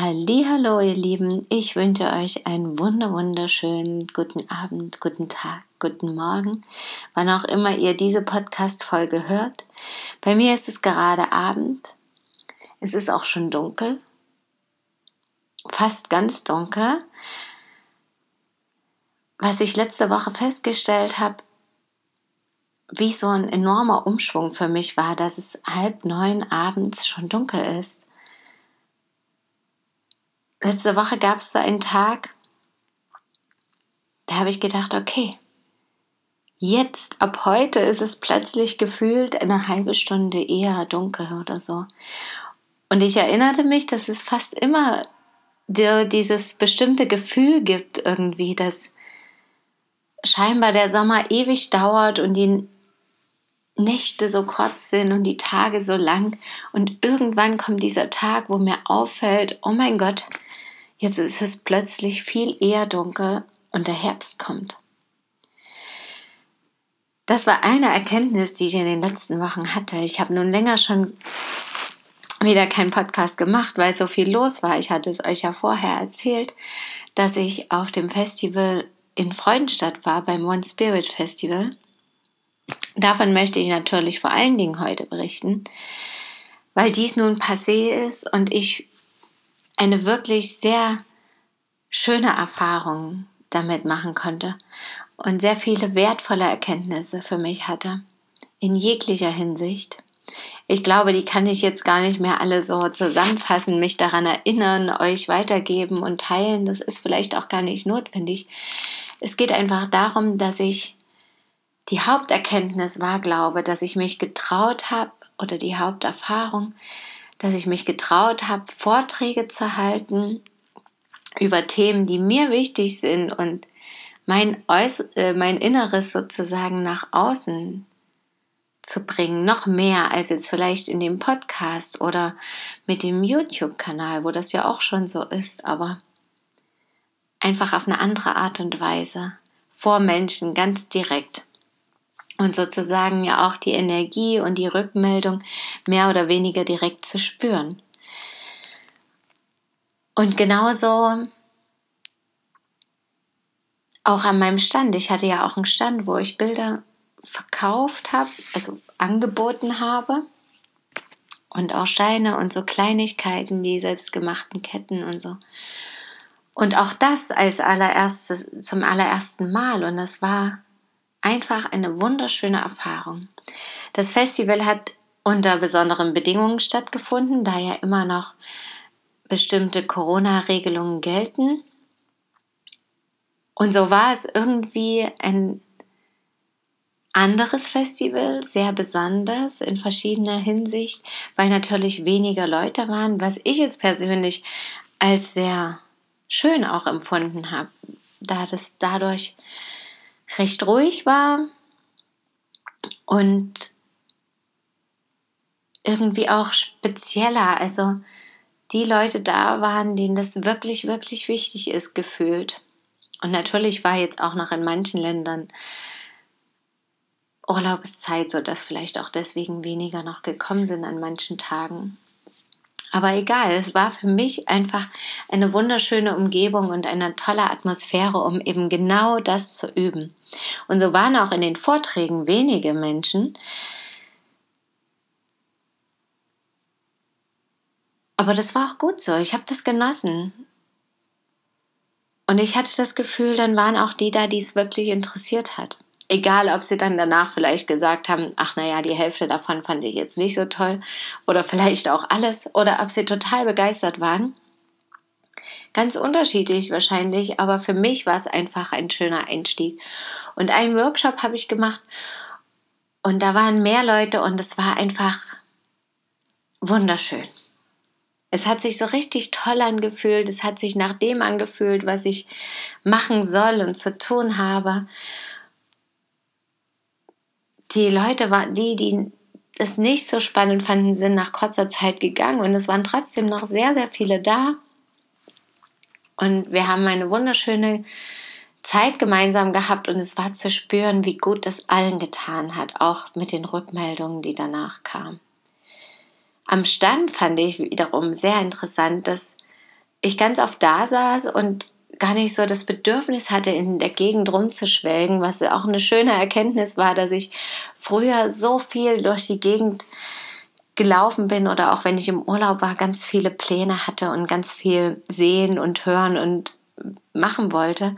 Hallo, ihr Lieben. Ich wünsche euch einen wunder wunderschönen guten Abend, guten Tag, guten Morgen, wann auch immer ihr diese Podcast Folge hört. Bei mir ist es gerade Abend. Es ist auch schon dunkel. Fast ganz dunkel. Was ich letzte Woche festgestellt habe, wie so ein enormer Umschwung für mich war, dass es halb neun abends schon dunkel ist letzte Woche gab es so einen Tag, da habe ich gedacht, okay, jetzt, ab heute ist es plötzlich gefühlt eine halbe Stunde eher dunkel oder so. Und ich erinnerte mich, dass es fast immer dir dieses bestimmte Gefühl gibt irgendwie, dass scheinbar der Sommer ewig dauert und die Nächte so kurz sind und die Tage so lang. Und irgendwann kommt dieser Tag, wo mir auffällt, oh mein Gott, Jetzt ist es plötzlich viel eher dunkel und der Herbst kommt. Das war eine Erkenntnis, die ich in den letzten Wochen hatte. Ich habe nun länger schon wieder keinen Podcast gemacht, weil so viel los war. Ich hatte es euch ja vorher erzählt, dass ich auf dem Festival in Freudenstadt war, beim One Spirit Festival. Davon möchte ich natürlich vor allen Dingen heute berichten, weil dies nun passé ist und ich eine wirklich sehr schöne Erfahrung damit machen konnte und sehr viele wertvolle Erkenntnisse für mich hatte, in jeglicher Hinsicht. Ich glaube, die kann ich jetzt gar nicht mehr alle so zusammenfassen, mich daran erinnern, euch weitergeben und teilen. Das ist vielleicht auch gar nicht notwendig. Es geht einfach darum, dass ich die Haupterkenntnis war, glaube, dass ich mich getraut habe oder die Haupterfahrung, dass ich mich getraut habe, Vorträge zu halten über Themen, die mir wichtig sind und mein, Äuß äh, mein Inneres sozusagen nach außen zu bringen, noch mehr als jetzt vielleicht in dem Podcast oder mit dem YouTube-Kanal, wo das ja auch schon so ist, aber einfach auf eine andere Art und Weise vor Menschen ganz direkt und sozusagen ja auch die Energie und die Rückmeldung mehr oder weniger direkt zu spüren. Und genauso auch an meinem Stand. Ich hatte ja auch einen Stand, wo ich Bilder verkauft habe, also angeboten habe. Und auch Steine und so Kleinigkeiten, die selbstgemachten Ketten und so. Und auch das als allererstes, zum allerersten Mal. Und das war einfach eine wunderschöne Erfahrung. Das Festival hat unter besonderen Bedingungen stattgefunden, da ja immer noch bestimmte Corona-Regelungen gelten. Und so war es irgendwie ein anderes Festival, sehr besonders in verschiedener Hinsicht, weil natürlich weniger Leute waren, was ich jetzt persönlich als sehr schön auch empfunden habe, da das dadurch recht ruhig war und irgendwie auch spezieller. Also die Leute da waren, denen das wirklich, wirklich wichtig ist, gefühlt. Und natürlich war jetzt auch noch in manchen Ländern Urlaubszeit, sodass vielleicht auch deswegen weniger noch gekommen sind an manchen Tagen. Aber egal, es war für mich einfach eine wunderschöne Umgebung und eine tolle Atmosphäre, um eben genau das zu üben. Und so waren auch in den Vorträgen wenige Menschen. Aber das war auch gut so. Ich habe das genossen. Und ich hatte das Gefühl, dann waren auch die da, die es wirklich interessiert hat. Egal, ob sie dann danach vielleicht gesagt haben, ach naja, die Hälfte davon fand ich jetzt nicht so toll oder vielleicht auch alles oder ob sie total begeistert waren. Ganz unterschiedlich wahrscheinlich, aber für mich war es einfach ein schöner Einstieg. Und einen Workshop habe ich gemacht und da waren mehr Leute und es war einfach wunderschön. Es hat sich so richtig toll angefühlt. Es hat sich nach dem angefühlt, was ich machen soll und zu tun habe. Die Leute waren, die, die es nicht so spannend fanden, sind nach kurzer Zeit gegangen und es waren trotzdem noch sehr, sehr viele da. Und wir haben eine wunderschöne Zeit gemeinsam gehabt und es war zu spüren, wie gut das allen getan hat, auch mit den Rückmeldungen, die danach kamen. Am Stand fand ich wiederum sehr interessant, dass ich ganz oft da saß und gar nicht so das Bedürfnis hatte, in der Gegend rumzuschwelgen, was auch eine schöne Erkenntnis war, dass ich früher so viel durch die Gegend gelaufen bin oder auch wenn ich im Urlaub war, ganz viele Pläne hatte und ganz viel sehen und hören und machen wollte.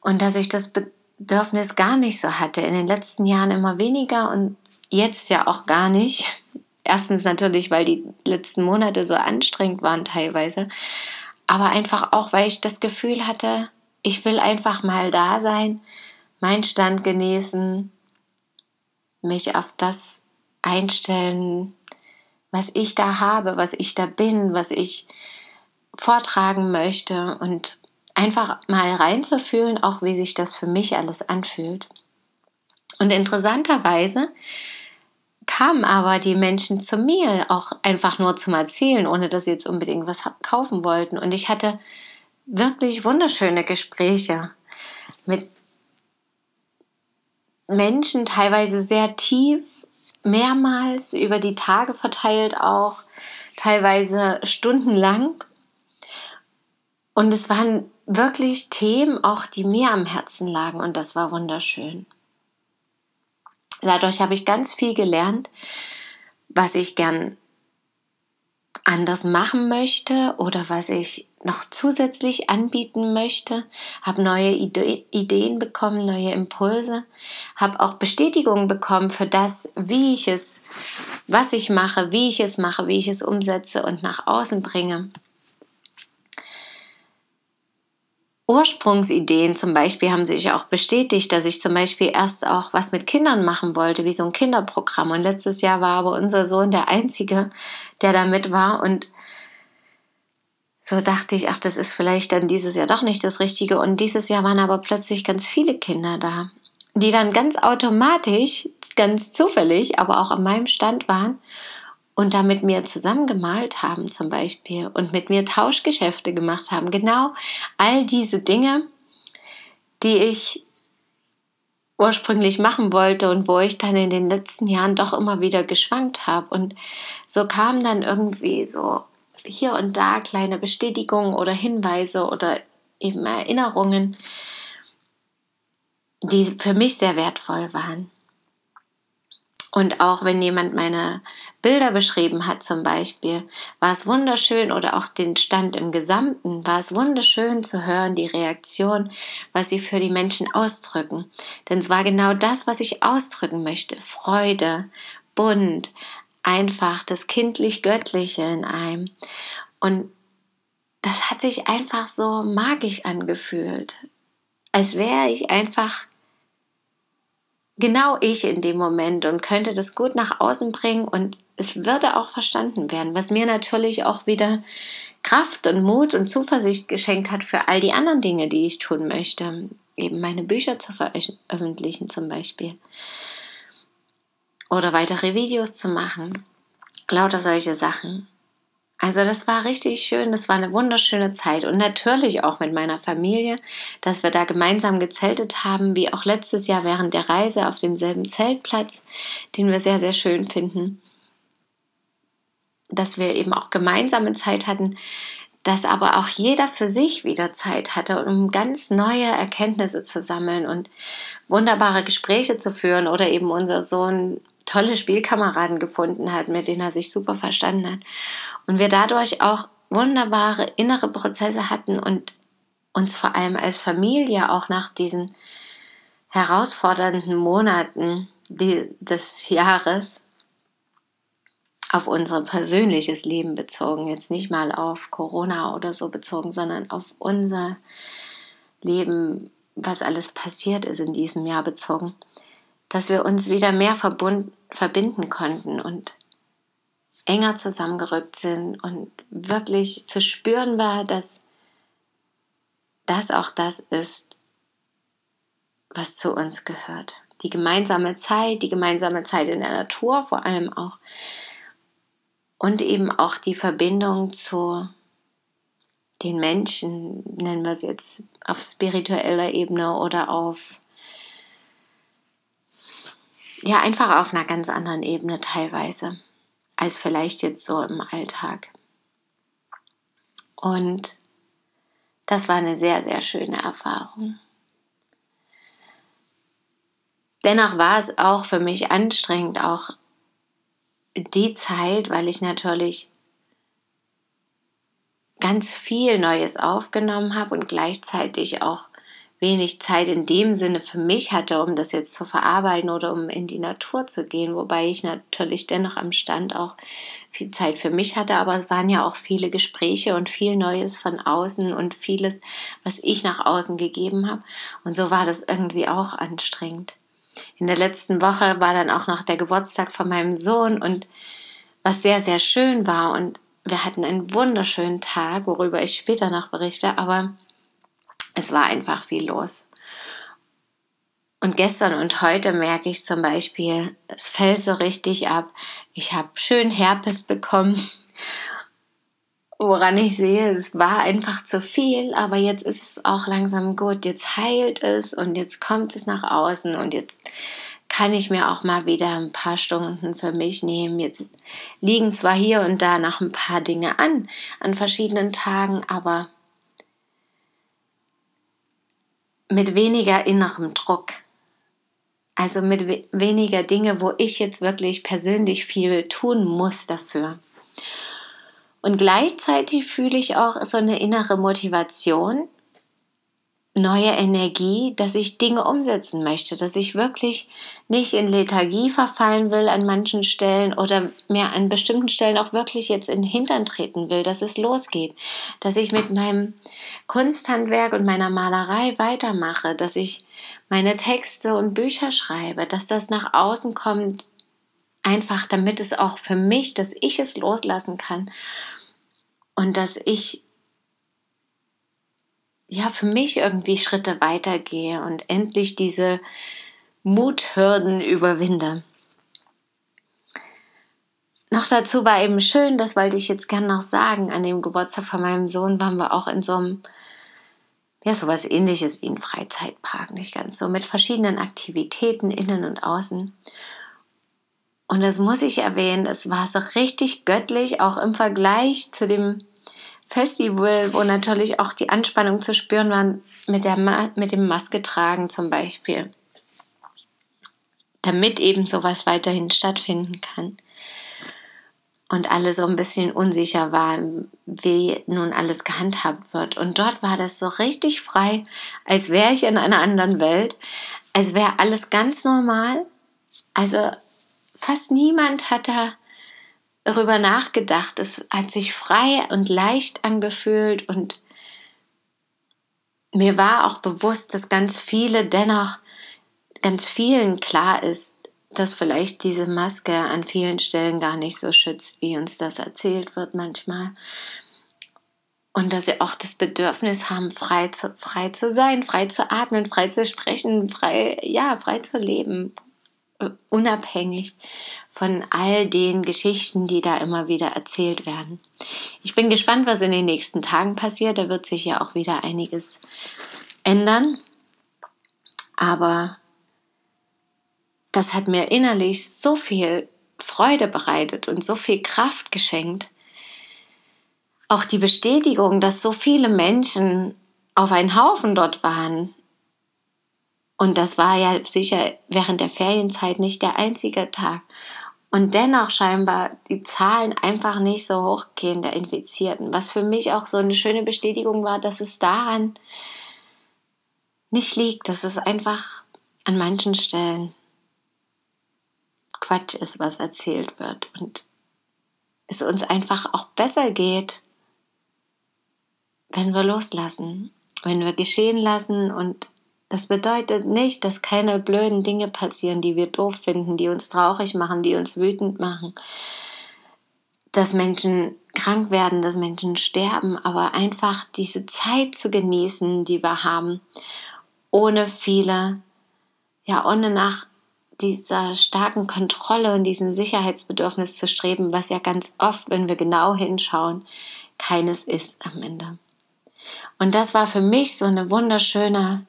Und dass ich das Bedürfnis gar nicht so hatte. In den letzten Jahren immer weniger und jetzt ja auch gar nicht. Erstens natürlich, weil die letzten Monate so anstrengend waren teilweise, aber einfach auch, weil ich das Gefühl hatte, ich will einfach mal da sein, meinen Stand genießen, mich auf das einstellen, was ich da habe, was ich da bin, was ich vortragen möchte und einfach mal reinzufühlen, auch wie sich das für mich alles anfühlt. Und interessanterweise kamen aber die Menschen zu mir auch einfach nur zum Erzählen, ohne dass sie jetzt unbedingt was kaufen wollten. Und ich hatte wirklich wunderschöne Gespräche mit Menschen, teilweise sehr tief, mehrmals über die Tage verteilt auch, teilweise stundenlang. Und es waren wirklich Themen auch, die mir am Herzen lagen und das war wunderschön. Dadurch habe ich ganz viel gelernt, was ich gern anders machen möchte oder was ich noch zusätzlich anbieten möchte, habe neue Ide Ideen bekommen, neue Impulse, habe auch Bestätigungen bekommen für das, wie ich es, was ich mache, wie ich es mache, wie ich es umsetze und nach außen bringe. Ursprungsideen zum Beispiel haben sich auch bestätigt, dass ich zum Beispiel erst auch was mit Kindern machen wollte, wie so ein Kinderprogramm. Und letztes Jahr war aber unser Sohn der Einzige, der damit war. Und so dachte ich, ach, das ist vielleicht dann dieses Jahr doch nicht das Richtige. Und dieses Jahr waren aber plötzlich ganz viele Kinder da, die dann ganz automatisch, ganz zufällig, aber auch an meinem Stand waren und da mit mir zusammen gemalt haben zum Beispiel und mit mir Tauschgeschäfte gemacht haben. Genau all diese Dinge, die ich ursprünglich machen wollte und wo ich dann in den letzten Jahren doch immer wieder geschwankt habe. Und so kamen dann irgendwie so hier und da kleine Bestätigungen oder Hinweise oder eben Erinnerungen, die für mich sehr wertvoll waren. Und auch wenn jemand meine Bilder beschrieben hat zum Beispiel, war es wunderschön oder auch den Stand im Gesamten, war es wunderschön zu hören, die Reaktion, was sie für die Menschen ausdrücken. Denn es war genau das, was ich ausdrücken möchte. Freude, bunt, einfach das kindlich-göttliche in einem. Und das hat sich einfach so magisch angefühlt. Als wäre ich einfach genau ich in dem Moment und könnte das gut nach außen bringen und es würde auch verstanden werden, was mir natürlich auch wieder Kraft und Mut und Zuversicht geschenkt hat für all die anderen Dinge, die ich tun möchte. Eben meine Bücher zu veröffentlichen zum Beispiel. Oder weitere Videos zu machen. Lauter solche Sachen. Also das war richtig schön, das war eine wunderschöne Zeit und natürlich auch mit meiner Familie, dass wir da gemeinsam gezeltet haben, wie auch letztes Jahr während der Reise auf demselben Zeltplatz, den wir sehr, sehr schön finden. Dass wir eben auch gemeinsame Zeit hatten, dass aber auch jeder für sich wieder Zeit hatte, um ganz neue Erkenntnisse zu sammeln und wunderbare Gespräche zu führen oder eben unser Sohn tolle Spielkameraden gefunden hat, mit denen er sich super verstanden hat. Und wir dadurch auch wunderbare innere Prozesse hatten und uns vor allem als Familie auch nach diesen herausfordernden Monaten des Jahres auf unser persönliches Leben bezogen, jetzt nicht mal auf Corona oder so bezogen, sondern auf unser Leben, was alles passiert ist in diesem Jahr bezogen, dass wir uns wieder mehr verbund, verbinden konnten und enger zusammengerückt sind und wirklich zu spüren war, dass das auch das ist, was zu uns gehört. Die gemeinsame Zeit, die gemeinsame Zeit in der Natur vor allem auch. Und eben auch die Verbindung zu den Menschen, nennen wir es jetzt auf spiritueller Ebene oder auf, ja, einfach auf einer ganz anderen Ebene teilweise, als vielleicht jetzt so im Alltag. Und das war eine sehr, sehr schöne Erfahrung. Dennoch war es auch für mich anstrengend, auch die Zeit, weil ich natürlich ganz viel Neues aufgenommen habe und gleichzeitig auch wenig Zeit in dem Sinne für mich hatte, um das jetzt zu verarbeiten oder um in die Natur zu gehen, wobei ich natürlich dennoch am Stand auch viel Zeit für mich hatte, aber es waren ja auch viele Gespräche und viel Neues von außen und vieles, was ich nach außen gegeben habe. Und so war das irgendwie auch anstrengend. In der letzten Woche war dann auch noch der Geburtstag von meinem Sohn und was sehr, sehr schön war. Und wir hatten einen wunderschönen Tag, worüber ich später noch berichte, aber es war einfach viel los. Und gestern und heute merke ich zum Beispiel, es fällt so richtig ab. Ich habe schön Herpes bekommen, woran ich sehe, es war einfach zu viel, aber jetzt ist es auch langsam gut. Jetzt heilt es und jetzt kommt es nach außen und jetzt kann ich mir auch mal wieder ein paar Stunden für mich nehmen. Jetzt liegen zwar hier und da noch ein paar Dinge an, an verschiedenen Tagen, aber mit weniger innerem Druck. Also mit we weniger Dinge, wo ich jetzt wirklich persönlich viel tun muss dafür. Und gleichzeitig fühle ich auch so eine innere Motivation, neue Energie, dass ich Dinge umsetzen möchte, dass ich wirklich nicht in Lethargie verfallen will an manchen Stellen oder mir an bestimmten Stellen auch wirklich jetzt in den Hintern treten will, dass es losgeht, dass ich mit meinem Kunsthandwerk und meiner Malerei weitermache, dass ich meine Texte und Bücher schreibe, dass das nach außen kommt, einfach damit es auch für mich, dass ich es loslassen kann. Und dass ich ja für mich irgendwie Schritte weitergehe und endlich diese Muthürden überwinde. Noch dazu war eben schön, das wollte ich jetzt gerne noch sagen, an dem Geburtstag von meinem Sohn waren wir auch in so einem, ja, sowas ähnliches wie ein Freizeitpark, nicht ganz so, mit verschiedenen Aktivitäten innen und außen. Und das muss ich erwähnen, es war so richtig göttlich, auch im Vergleich zu dem Festival, wo natürlich auch die Anspannung zu spüren war mit, der Ma mit dem Maske tragen zum Beispiel, damit eben sowas weiterhin stattfinden kann. Und alle so ein bisschen unsicher waren, wie nun alles gehandhabt wird. Und dort war das so richtig frei, als wäre ich in einer anderen Welt, als wäre alles ganz normal. Also fast niemand hat da darüber nachgedacht. Es hat sich frei und leicht angefühlt und mir war auch bewusst, dass ganz viele dennoch, ganz vielen klar ist, dass vielleicht diese Maske an vielen Stellen gar nicht so schützt, wie uns das erzählt wird manchmal. Und dass sie auch das Bedürfnis haben, frei zu, frei zu sein, frei zu atmen, frei zu sprechen, frei, ja, frei zu leben, unabhängig von all den Geschichten, die da immer wieder erzählt werden. Ich bin gespannt, was in den nächsten Tagen passiert. Da wird sich ja auch wieder einiges ändern. Aber das hat mir innerlich so viel Freude bereitet und so viel Kraft geschenkt. Auch die Bestätigung, dass so viele Menschen auf einen Haufen dort waren, und das war ja sicher während der Ferienzeit nicht der einzige Tag. Und dennoch scheinbar die Zahlen einfach nicht so hoch gehen der Infizierten. Was für mich auch so eine schöne Bestätigung war, dass es daran nicht liegt, dass es einfach an manchen Stellen Quatsch ist, was erzählt wird. Und es uns einfach auch besser geht, wenn wir loslassen, wenn wir geschehen lassen und das bedeutet nicht, dass keine blöden Dinge passieren, die wir doof finden, die uns traurig machen, die uns wütend machen. dass Menschen krank werden, dass Menschen sterben, aber einfach diese Zeit zu genießen, die wir haben, ohne viele, ja, ohne nach dieser starken Kontrolle und diesem Sicherheitsbedürfnis zu streben, was ja ganz oft, wenn wir genau hinschauen, keines ist am Ende. Und das war für mich so eine wunderschöne,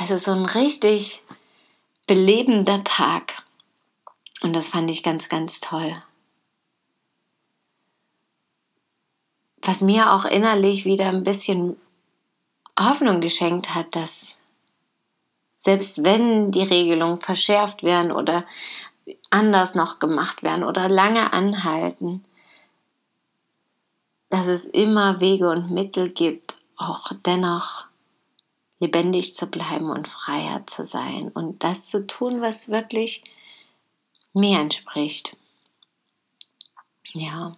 also so ein richtig belebender Tag. Und das fand ich ganz, ganz toll. Was mir auch innerlich wieder ein bisschen Hoffnung geschenkt hat, dass selbst wenn die Regelungen verschärft werden oder anders noch gemacht werden oder lange anhalten, dass es immer Wege und Mittel gibt, auch dennoch lebendig zu bleiben und freier zu sein und das zu tun, was wirklich mir entspricht. Ja.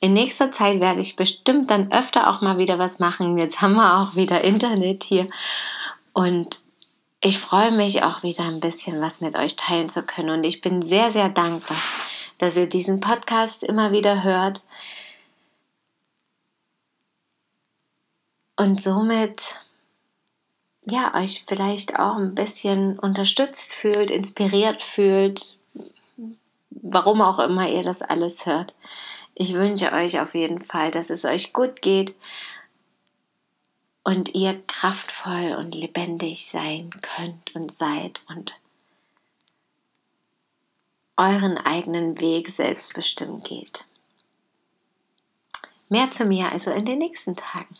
In nächster Zeit werde ich bestimmt dann öfter auch mal wieder was machen. Jetzt haben wir auch wieder Internet hier. Und ich freue mich auch wieder ein bisschen was mit euch teilen zu können. Und ich bin sehr, sehr dankbar, dass ihr diesen Podcast immer wieder hört. Und somit ja, euch vielleicht auch ein bisschen unterstützt fühlt, inspiriert fühlt, warum auch immer ihr das alles hört. Ich wünsche euch auf jeden Fall, dass es euch gut geht und ihr kraftvoll und lebendig sein könnt und seid und euren eigenen Weg selbstbestimmt geht. Mehr zu mir also in den nächsten Tagen.